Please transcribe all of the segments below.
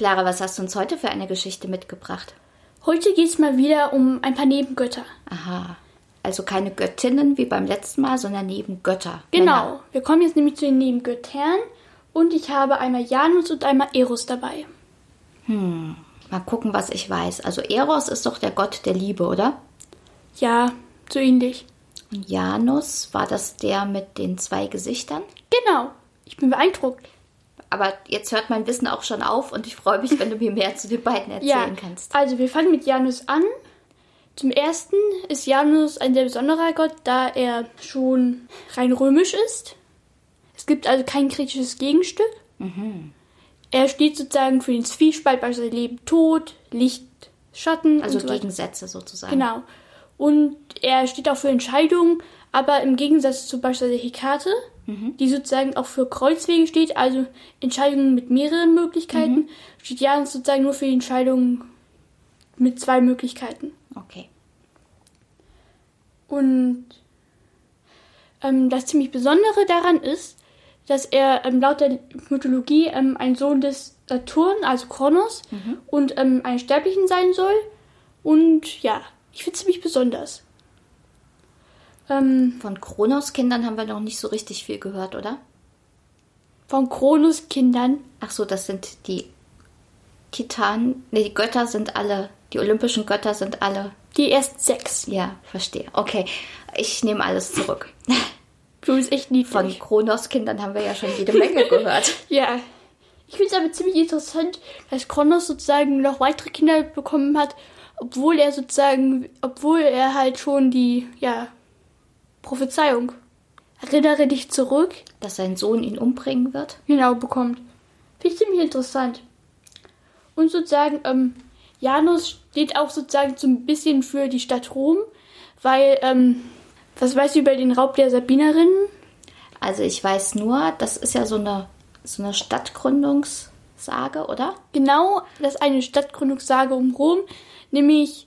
Clara, was hast du uns heute für eine Geschichte mitgebracht? Heute geht es mal wieder um ein paar Nebengötter. Aha. Also keine Göttinnen wie beim letzten Mal, sondern Nebengötter. Genau. Männer. Wir kommen jetzt nämlich zu den Nebengöttern und ich habe einmal Janus und einmal Eros dabei. Mal gucken, was ich weiß. Also Eros ist doch der Gott der Liebe, oder? Ja, so ähnlich. Und Janus, war das der mit den zwei Gesichtern? Genau. Ich bin beeindruckt. Aber jetzt hört mein Wissen auch schon auf und ich freue mich, wenn du mir mehr zu den beiden erzählen Ja, kannst. also wir fangen mit Janus an. Zum ersten ist Janus ein sehr besonderer Gott, da er schon rein römisch ist. Es gibt also kein griechisches Gegenstück. Er steht sozusagen für den Zwiespalt bei Leben, Tod, Licht, Schatten Also und so weiter. Gegensätze sozusagen. Genau. Und er steht auch für Entscheidungen, aber im Gegensatz zu beispielsweise Hekate, die sozusagen auch für Kreuzwege steht, also Entscheidungen mit mehreren Möglichkeiten, steht Janus sozusagen nur für die Entscheidungen mit zwei Möglichkeiten. Okay. Und ähm, das ziemlich Besondere daran ist, dass er ähm, laut der Mythologie ähm, ein Sohn des Saturn, also Kronos, und ähm, einen Sterblichen sein soll. Und ja, ich finde es ziemlich besonders. Ähm, Von Kronos Kindern haben wir noch nicht so richtig viel gehört, oder? von Kronos Kindern. Ach so, das sind die Titanen. Nee, die Götter sind alle, die olympischen Götter sind alle. Die erst sechs. Ja, verstehe. Okay, ich nehme alles zurück. Du bist echt niedlich. Von Kronos Kindern haben wir ja schon jede Menge gehört. Ja. Ich finde es aber ziemlich interessant, dass Kronos sozusagen noch weitere Kinder bekommen hat, obwohl er sozusagen, obwohl er halt schon die, ja, Prophezeiung, erinnere dich zurück, Dass sein Sohn ihn umbringen wird. genau bekommt. Finde ich ziemlich interessant. Und sozusagen, ähm, Janus steht auch sozusagen so ein bisschen für die Stadt Rom, weil, ähm, was weißt du über den Raub der Sabinerinnen? Also ich weiß nur, das ist ja so eine, so eine Stadtgründungssage, oder? genau das ist eine Stadtgründungssage um Rom, nämlich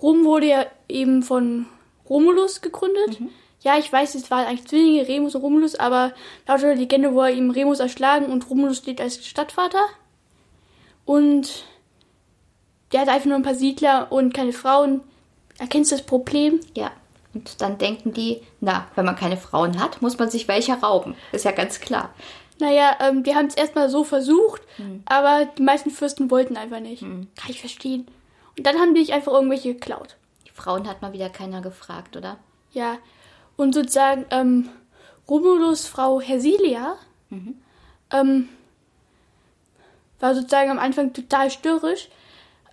Rom wurde ja eben von Romulus gegründet. Ja, ich weiß, es waren eigentlich Zwillinge, Remus und Romulus, aber laut der Legende wurde ihm Remus erschlagen und Romulus steht als Stadtvater. Und der hat einfach nur ein paar Siedler und keine Frauen. Erkennst du das Problem? Ja. Und dann denken die, na, wenn man keine Frauen hat, muss man sich welche rauben. Ist ja ganz klar. Naja, ähm, die haben es erstmal so versucht, aber die meisten Fürsten wollten einfach nicht. Kann ich verstehen. Und dann haben die sich einfach irgendwelche geklaut. Frauen hat mal wieder keiner gefragt, oder? Ja, und sozusagen ähm, Romulus Frau Hersilia ähm, war sozusagen am Anfang total störrisch,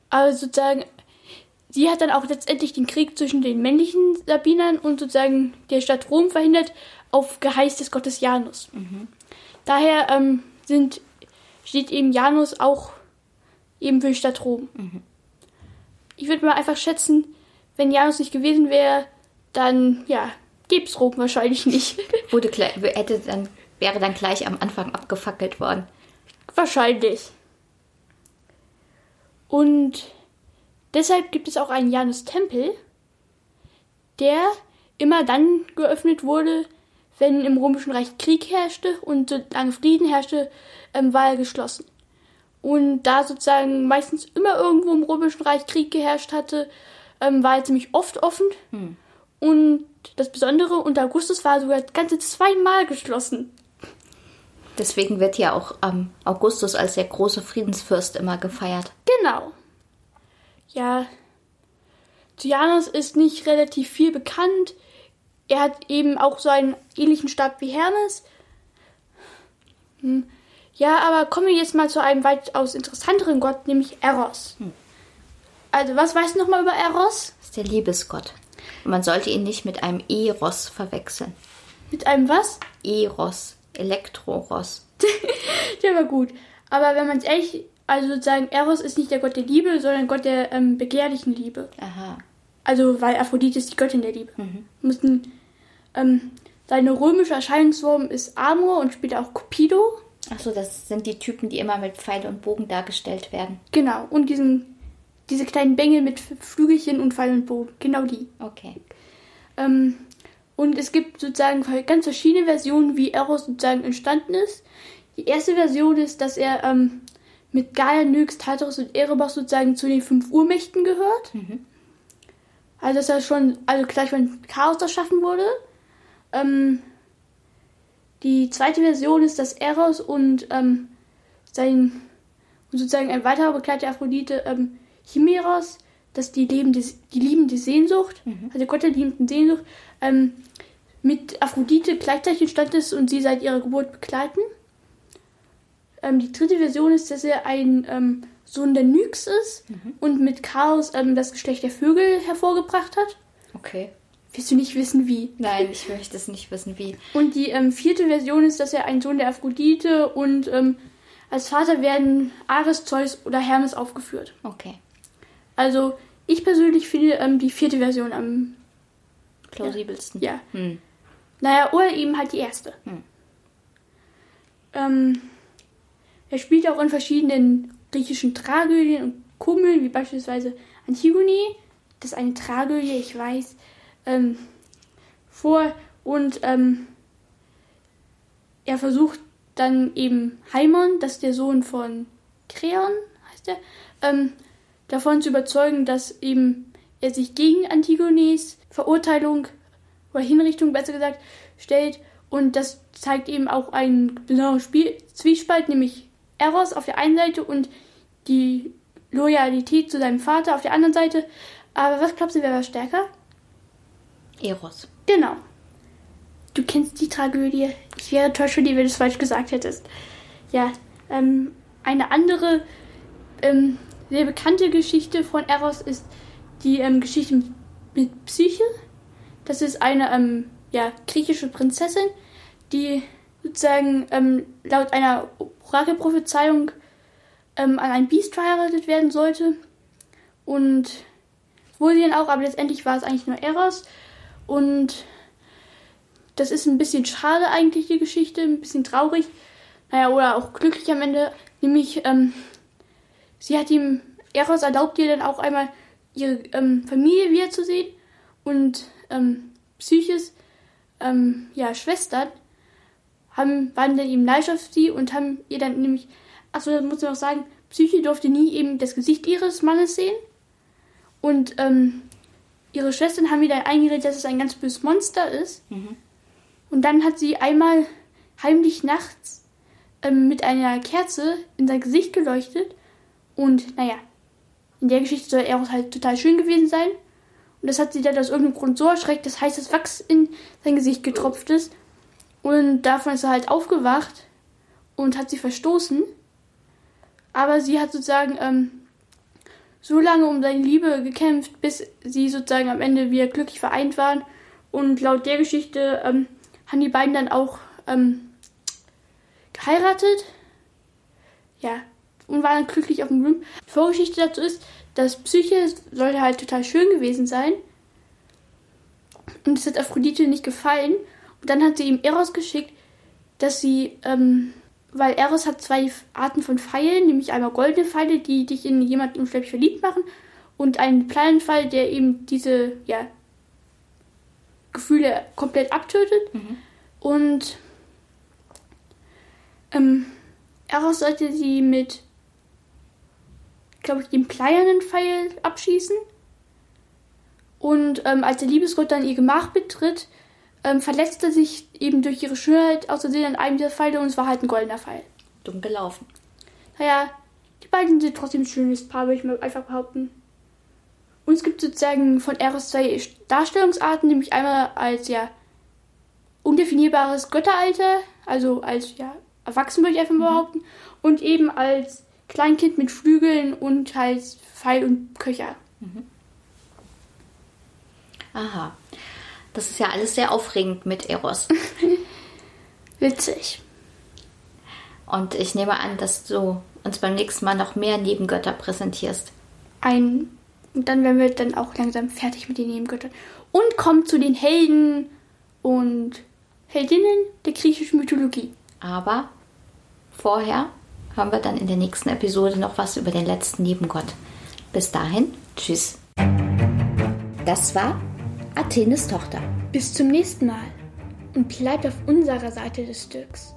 aber sozusagen sie hat dann auch letztendlich den Krieg zwischen den männlichen Sabinern und sozusagen der Stadt Rom verhindert auf Geheiß des Gottes Janus. Daher ähm, sind, steht eben Janus auch eben für die Stadt Rom. Ich würde mal einfach schätzen, wenn Janus nicht gewesen wäre, dann, ja, gäb's Rom wahrscheinlich nicht. Wurde hätte dann, wäre dann gleich am Anfang abgefackelt worden. wahrscheinlich. Und deshalb gibt es auch einen Janus-Tempel, der immer dann geöffnet wurde, wenn im Römischen Reich Krieg herrschte und solange Frieden herrschte, ähm, war er geschlossen. Und da sozusagen meistens immer irgendwo im Römischen Reich Krieg geherrscht hatte, ähm, war er ziemlich oft offen. Und das Besondere, unter Augustus war er sogar ganze zweimal geschlossen. Deswegen wird ja auch ähm, Augustus als der große Friedensfürst immer gefeiert. Genau. Ja. Zu Janus ist nicht relativ viel bekannt. Er hat eben auch so einen ähnlichen Stab wie Hermes. Hm. Ja, aber kommen wir jetzt mal zu einem weitaus interessanteren Gott, nämlich Eros. Also, was weißt du nochmal über Eros? Das ist der Liebesgott. Und man sollte ihn nicht mit einem Eros verwechseln. Mit einem was? Eros, Elektroros. Der war gut. Aber wenn man es ehrlich Also sozusagen, Eros ist nicht der Gott der Liebe, sondern Gott der ähm, begehrlichen Liebe. Aha. Also, weil Aphrodite ist die Göttin der Liebe. Müssen, ähm, seine römische Erscheinungsform ist Amor und später auch Cupido. Achso, das sind die Typen, die immer mit Pfeil und Bogen dargestellt werden. Genau. Und diesen, diese kleinen Bengel mit Flügelchen und Pfeil und Bogen. Genau die. Okay. Ähm, und es gibt sozusagen ganz verschiedene Versionen, wie Eros sozusagen entstanden ist. Die erste Version ist, dass er ähm, mit Gaia, Nyx, Tartarus und Erebos sozusagen zu den fünf Urmächten gehört. Also dass er schon also gleich von Chaos erschaffen wurde. Ähm, die zweite Version ist, dass Eros und ähm, sein und sozusagen ein weiterer Begleiter Aphrodite, ähm, Chimeros, dass die, lebende, die liebende Sehnsucht, also der Gott der liebenden Sehnsucht, ähm, mit Aphrodite gleichzeitig entstanden ist und sie seit ihrer Geburt begleiten. Ähm, die dritte Version ist, dass er ein ähm, Sohn der Nyx ist und mit Chaos ähm, das Geschlecht der Vögel hervorgebracht hat. Okay. Willst du nicht wissen, wie? Nein, ich möchte es nicht wissen, wie. Und die ähm, vierte Version ist, dass er ein Sohn der Aphrodite und ähm, als Vater werden Ares, Zeus oder Hermes aufgeführt. Okay. Also ich persönlich finde ähm, die vierte Version am, Plausibelsten. ja. Hm. Naja, oder eben halt die erste. Hm. Ähm, er spielt auch in verschiedenen griechischen Tragödien und Komödien, wie beispielsweise Antigone. Das ist eine Tragödie, ich weiß. Ähm, vor und ähm, er versucht dann eben Haimon, das ist der Sohn von Kreon, heißt er, ähm, davon zu überzeugen, dass eben er sich gegen Antigones Verurteilung oder Hinrichtung, besser gesagt, stellt. Und das zeigt eben auch einen besonderen Spiel Zwiespalt, nämlich Eros auf der einen Seite und die Loyalität zu seinem Vater auf der anderen Seite. Aber was glaubst du, wer war stärker? Eros. Genau. Du kennst die Tragödie. Ich wäre enttäuscht, wenn du es falsch gesagt hättest. Ja, ähm, eine andere ähm, sehr bekannte Geschichte von Eros ist die ähm, Geschichte mit, Psyche. Das ist eine ähm, ja, griechische Prinzessin, die sozusagen ähm, laut einer Orakelprophezeiung ähm, an ein Biest verheiratet werden sollte. Und wurde sie dann auch, aber letztendlich war es eigentlich nur Eros. Und das ist ein bisschen schade eigentlich, die Geschichte, ein bisschen traurig. Naja, oder auch glücklich am Ende. Nämlich, ähm, sie hat ihm, Eros erlaubt ihr dann auch einmal ihre ähm, Familie wiederzusehen. Und ähm, Psyches, ähm, ja, Schwestern haben, waren dann eben neidisch auf sie und haben ihr dann nämlich, achso, das muss ich noch sagen, Psyche durfte nie eben das Gesicht ihres Mannes sehen. Und ähm, ihre Schwestern haben ihr dann eingeredet, dass es ein ganz böses Monster ist. Und dann hat sie einmal heimlich nachts ähm, mit einer Kerze in sein Gesicht geleuchtet. Und naja, in der Geschichte soll Eros halt total schön gewesen sein. Und das hat sie dann aus irgendeinem Grund so erschreckt, dass heißes Wachs in sein Gesicht getropft ist. Und davon ist er halt aufgewacht und hat sie verstoßen. Aber sie hat sozusagen ähm, so lange um seine Liebe gekämpft, bis sie sozusagen am Ende wieder glücklich vereint waren. Und laut der Geschichte ähm, haben die beiden dann auch ähm, geheiratet. Ja, und waren dann glücklich auf dem Blumen. Die Vorgeschichte dazu ist, dass Psyche sollte halt total schön gewesen sein. Und es hat Aphrodite nicht gefallen. Und dann hat sie ihm Eros geschickt, dass sie, ähm, weil Eros hat zwei Arten von Pfeilen, nämlich einmal goldene Pfeile, die dich in jemanden unsterblich verliebt machen, und einen kleinen Pfeil, der eben diese, ja, Gefühle komplett abtötet. Und ähm, Eros sollte sie mit, glaube ich, dem bleiernen Pfeil abschießen. Und ähm, als der Liebesgott dann ihr Gemach betritt, ähm, verletzt er sich eben durch ihre Schönheit aus Versehen an einem dieser Pfeile und es war halt ein goldener Pfeil. Dumm gelaufen. Naja, die beiden sind trotzdem ein schönes Paar, würde ich mal einfach behaupten. Und es gibt sozusagen von Eros zwei Darstellungsarten, nämlich einmal als ja undefinierbares Götteralter, also als ja erwachsen würde ich einfach mal behaupten, und eben als Kleinkind mit Flügeln und halt Pfeil und Köcher. Aha. Das ist ja alles sehr aufregend mit Eros. Witzig. Und ich nehme an, dass du uns beim nächsten Mal noch mehr Nebengötter präsentierst. Ein, und dann werden wir dann auch langsam fertig mit den Nebengöttern. Und kommen zu den Helden und Heldinnen der griechischen Mythologie. Aber vorher hören wir dann in der nächsten Episode noch was über den letzten Nebengott. Bis dahin, tschüss. Das war Athenes Tochter. Bis zum nächsten Mal und bleibt auf unserer Seite des Stücks.